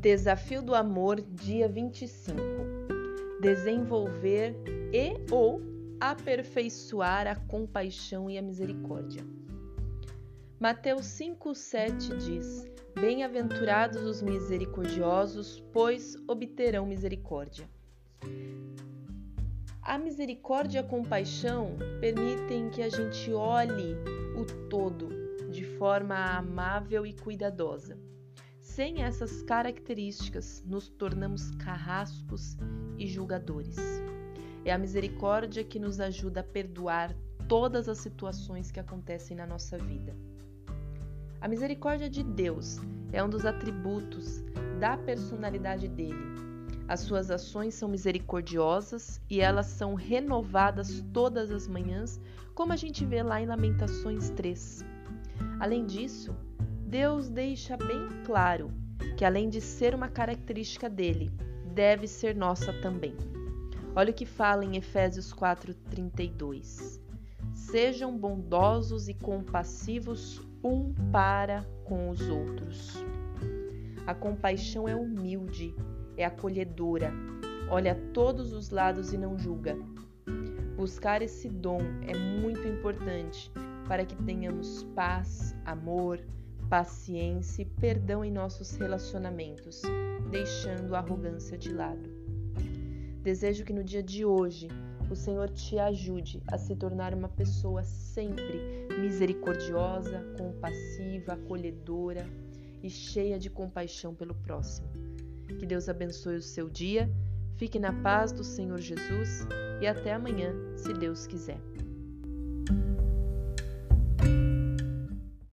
Desafio do Amor, dia 25. Desenvolver e ou aperfeiçoar a compaixão e a misericórdia. Mateus 5:7 diz: Bem-aventurados os misericordiosos, pois obterão misericórdia. A misericórdia e a compaixão permitem que a gente olhe o todo de forma amável e cuidadosa sem essas características, nos tornamos carrascos e julgadores. É a misericórdia que nos ajuda a perdoar todas as situações que acontecem na nossa vida. A misericórdia de Deus é um dos atributos da personalidade dele. As suas ações são misericordiosas e elas são renovadas todas as manhãs, como a gente vê lá em Lamentações 3. Além disso, Deus deixa bem claro que, além de ser uma característica dele, deve ser nossa também. Olha o que fala em Efésios 4:32. Sejam bondosos e compassivos um para com os outros. A compaixão é humilde, é acolhedora, olha a todos os lados e não julga. Buscar esse dom é muito importante para que tenhamos paz, amor, paciência e perdão em nossos relacionamentos, deixando a arrogância de lado. Desejo que no dia de hoje o Senhor te ajude a se tornar uma pessoa sempre misericordiosa, compassiva, acolhedora e cheia de compaixão pelo próximo. Que Deus abençoe o seu dia, fique na paz do Senhor Jesus e até amanhã, se Deus quiser.